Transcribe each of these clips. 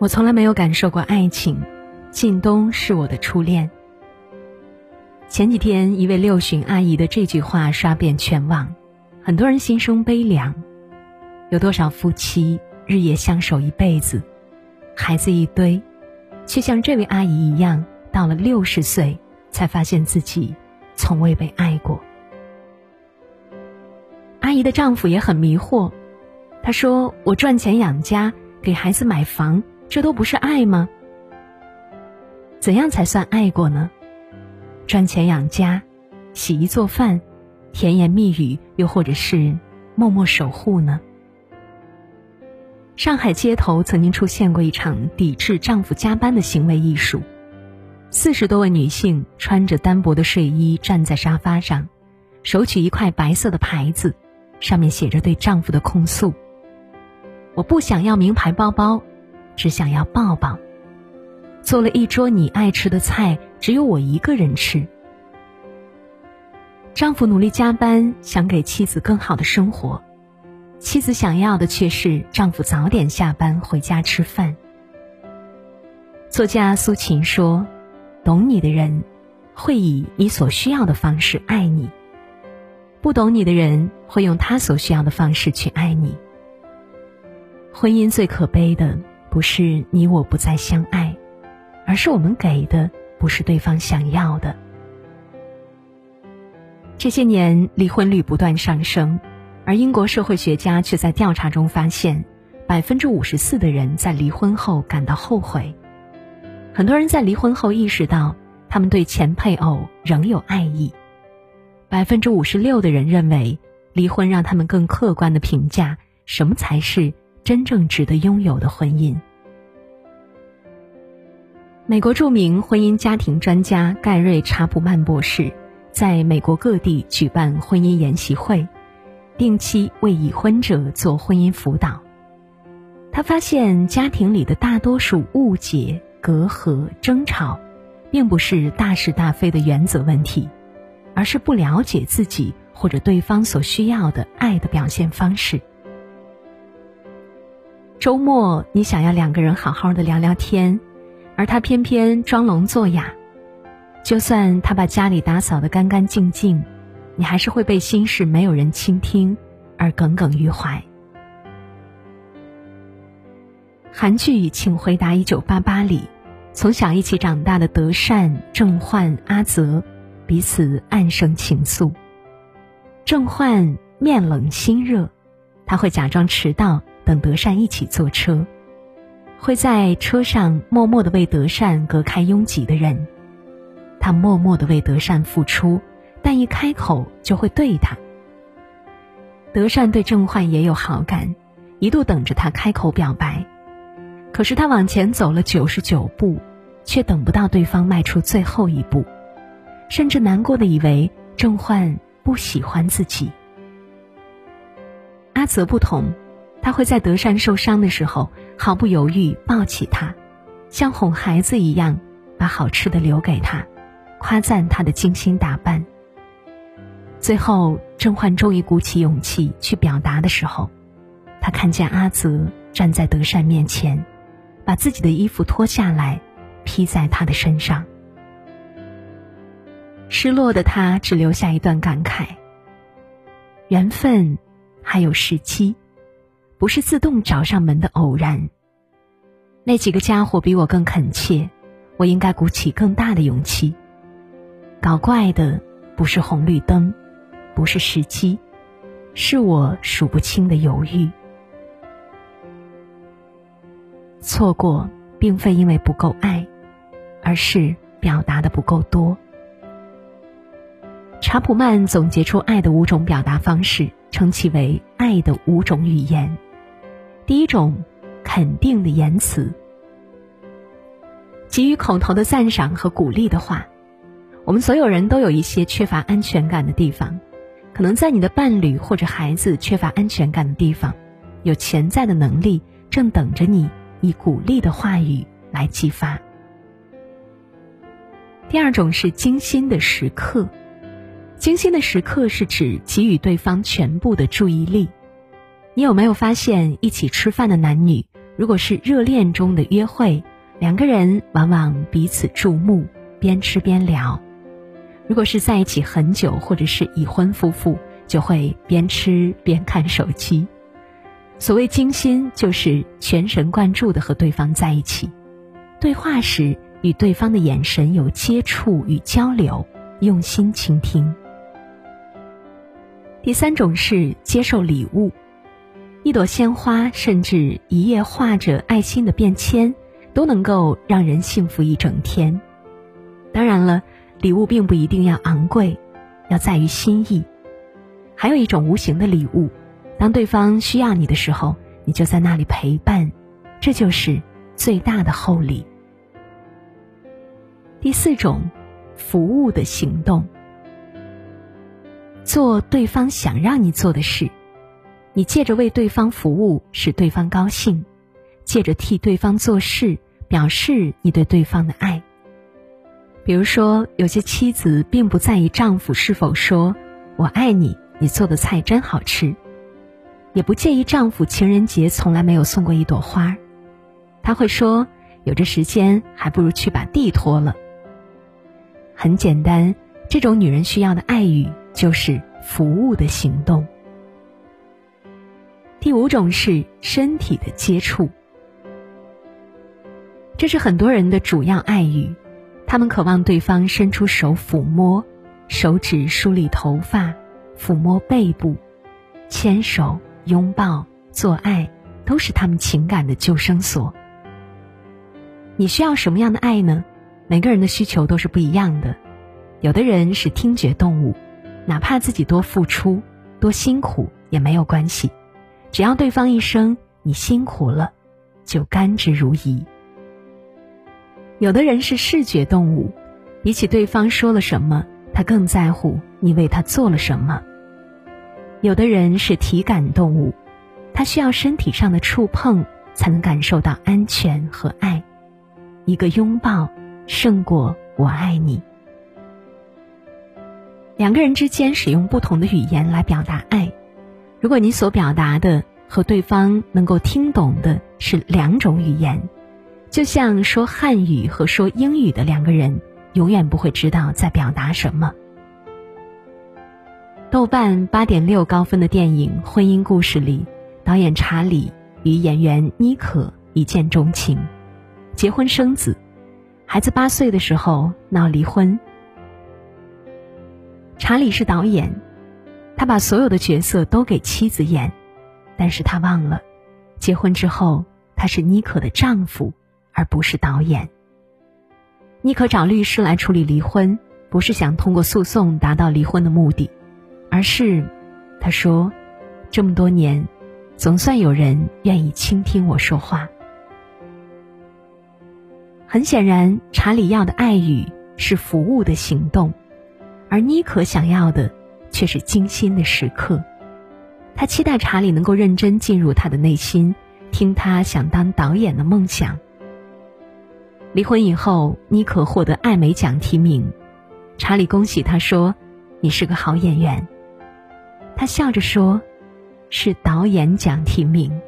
我从来没有感受过爱情，靳东是我的初恋。前几天，一位六旬阿姨的这句话刷遍全网，很多人心生悲凉。有多少夫妻日夜相守一辈子，孩子一堆，却像这位阿姨一样，到了六十岁才发现自己从未被爱过。阿姨的丈夫也很迷惑，他说：“我赚钱养家，给孩子买房。”这都不是爱吗？怎样才算爱过呢？赚钱养家，洗衣做饭，甜言蜜语，又或者是默默守护呢？上海街头曾经出现过一场抵制丈夫加班的行为艺术，四十多位女性穿着单薄的睡衣站在沙发上，手取一块白色的牌子，上面写着对丈夫的控诉：“我不想要名牌包包。”只想要抱抱。做了一桌你爱吃的菜，只有我一个人吃。丈夫努力加班，想给妻子更好的生活，妻子想要的却是丈夫早点下班回家吃饭。作家苏秦说：“懂你的人，会以你所需要的方式爱你；不懂你的人，会用他所需要的方式去爱你。”婚姻最可悲的。不是你我不再相爱，而是我们给的不是对方想要的。这些年离婚率不断上升，而英国社会学家却在调查中发现，百分之五十四的人在离婚后感到后悔。很多人在离婚后意识到，他们对前配偶仍有爱意。百分之五十六的人认为，离婚让他们更客观的评价什么才是。真正值得拥有的婚姻。美国著名婚姻家庭专家盖瑞·查普曼博士在美国各地举办婚姻研习会，定期为已婚者做婚姻辅导。他发现，家庭里的大多数误解、隔阂、争吵，并不是大是大非的原则问题，而是不了解自己或者对方所需要的爱的表现方式。周末，你想要两个人好好的聊聊天，而他偏偏装聋作哑。就算他把家里打扫的干干净净，你还是会被心事没有人倾听而耿耿于怀。韩剧《请回答一九八八》里，从小一起长大的德善、郑焕、阿泽，彼此暗生情愫。郑焕面冷心热，他会假装迟到。等德善一起坐车，会在车上默默的为德善隔开拥挤的人。他默默的为德善付出，但一开口就会对他。德善对郑焕也有好感，一度等着他开口表白，可是他往前走了九十九步，却等不到对方迈出最后一步，甚至难过的以为郑焕不喜欢自己。阿泽不同。他会在德善受伤的时候毫不犹豫抱起他，像哄孩子一样，把好吃的留给他，夸赞他的精心打扮。最后，郑焕终于鼓起勇气去表达的时候，他看见阿泽站在德善面前，把自己的衣服脱下来，披在他的身上。失落的他只留下一段感慨：缘分，还有时机。不是自动找上门的偶然。那几个家伙比我更恳切，我应该鼓起更大的勇气。搞怪的不是红绿灯，不是时机，是我数不清的犹豫。错过并非因为不够爱，而是表达的不够多。查普曼总结出爱的五种表达方式，称其为“爱的五种语言”。第一种，肯定的言辞，给予口头的赞赏和鼓励的话。我们所有人都有一些缺乏安全感的地方，可能在你的伴侣或者孩子缺乏安全感的地方，有潜在的能力正等着你以鼓励的话语来激发。第二种是精心的时刻，精心的时刻是指给予对方全部的注意力。你有没有发现，一起吃饭的男女，如果是热恋中的约会，两个人往往彼此注目，边吃边聊；如果是在一起很久，或者是已婚夫妇，就会边吃边看手机。所谓精心，就是全神贯注的和对方在一起，对话时。与对方的眼神有接触与交流，用心倾听。第三种是接受礼物，一朵鲜花，甚至一页画着爱心的便签，都能够让人幸福一整天。当然了，礼物并不一定要昂贵，要在于心意。还有一种无形的礼物，当对方需要你的时候，你就在那里陪伴，这就是最大的厚礼。第四种，服务的行动。做对方想让你做的事，你借着为对方服务使对方高兴，借着替对方做事表示你对对方的爱。比如说，有些妻子并不在意丈夫是否说“我爱你，你做的菜真好吃”，也不介意丈夫情人节从来没有送过一朵花，他会说：“有这时间，还不如去把地拖了。”很简单，这种女人需要的爱语就是服务的行动。第五种是身体的接触，这是很多人的主要爱语，他们渴望对方伸出手抚摸，手指梳理头发，抚摸背部，牵手、拥抱、做爱，都是他们情感的救生所。你需要什么样的爱呢？每个人的需求都是不一样的，有的人是听觉动物，哪怕自己多付出、多辛苦也没有关系，只要对方一声“你辛苦了”，就甘之如饴。有的人是视觉动物，比起对方说了什么，他更在乎你为他做了什么。有的人是体感动物，他需要身体上的触碰才能感受到安全和爱，一个拥抱。胜过我爱你。两个人之间使用不同的语言来表达爱，如果你所表达的和对方能够听懂的是两种语言，就像说汉语和说英语的两个人，永远不会知道在表达什么。豆瓣八点六高分的电影《婚姻故事》里，导演查理与演员妮可一见钟情，结婚生子。孩子八岁的时候闹离婚。查理是导演，他把所有的角色都给妻子演，但是他忘了，结婚之后他是妮可的丈夫，而不是导演。妮可找律师来处理离婚，不是想通过诉讼达到离婚的目的，而是，他说，这么多年，总算有人愿意倾听我说话。很显然，查理要的爱语是服务的行动，而妮可想要的却是精心的时刻。他期待查理能够认真进入他的内心，听他想当导演的梦想。离婚以后，妮可获得艾美奖提名，查理恭喜他说：“你是个好演员。”他笑着说：“是导演奖提名。”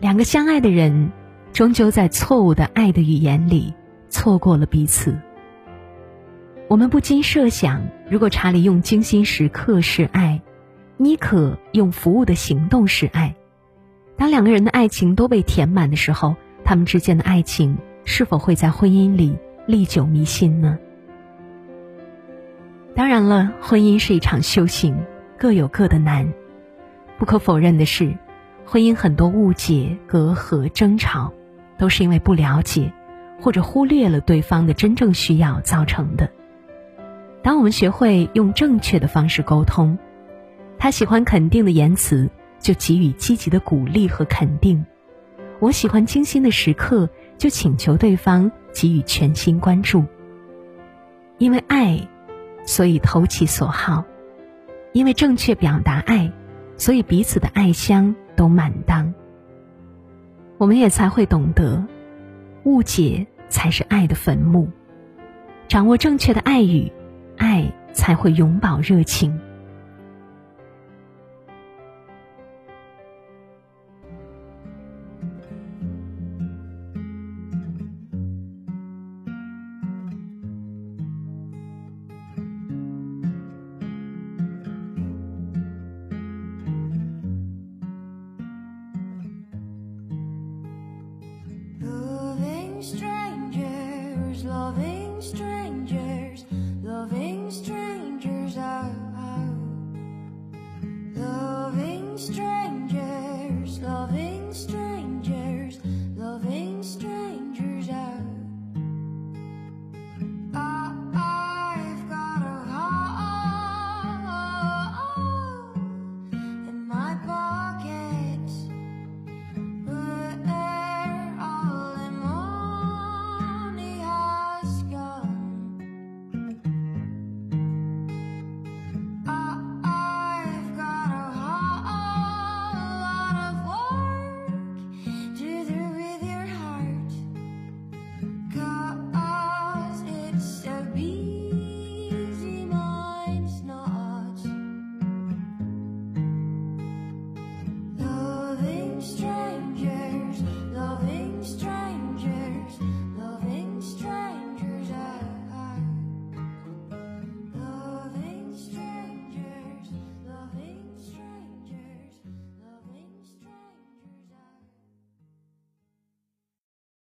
两个相爱的人。终究在错误的爱的语言里错过了彼此。我们不禁设想，如果查理用精心时刻是爱，妮可用服务的行动是爱，当两个人的爱情都被填满的时候，他们之间的爱情是否会在婚姻里历久弥新呢？当然了，婚姻是一场修行，各有各的难。不可否认的是，婚姻很多误解、隔阂、争吵。都是因为不了解，或者忽略了对方的真正需要造成的。当我们学会用正确的方式沟通，他喜欢肯定的言辞，就给予积极的鼓励和肯定；我喜欢精心的时刻，就请求对方给予全心关注。因为爱，所以投其所好；因为正确表达爱，所以彼此的爱香都满当。我们也才会懂得，误解才是爱的坟墓。掌握正确的爱语，爱才会永葆热情。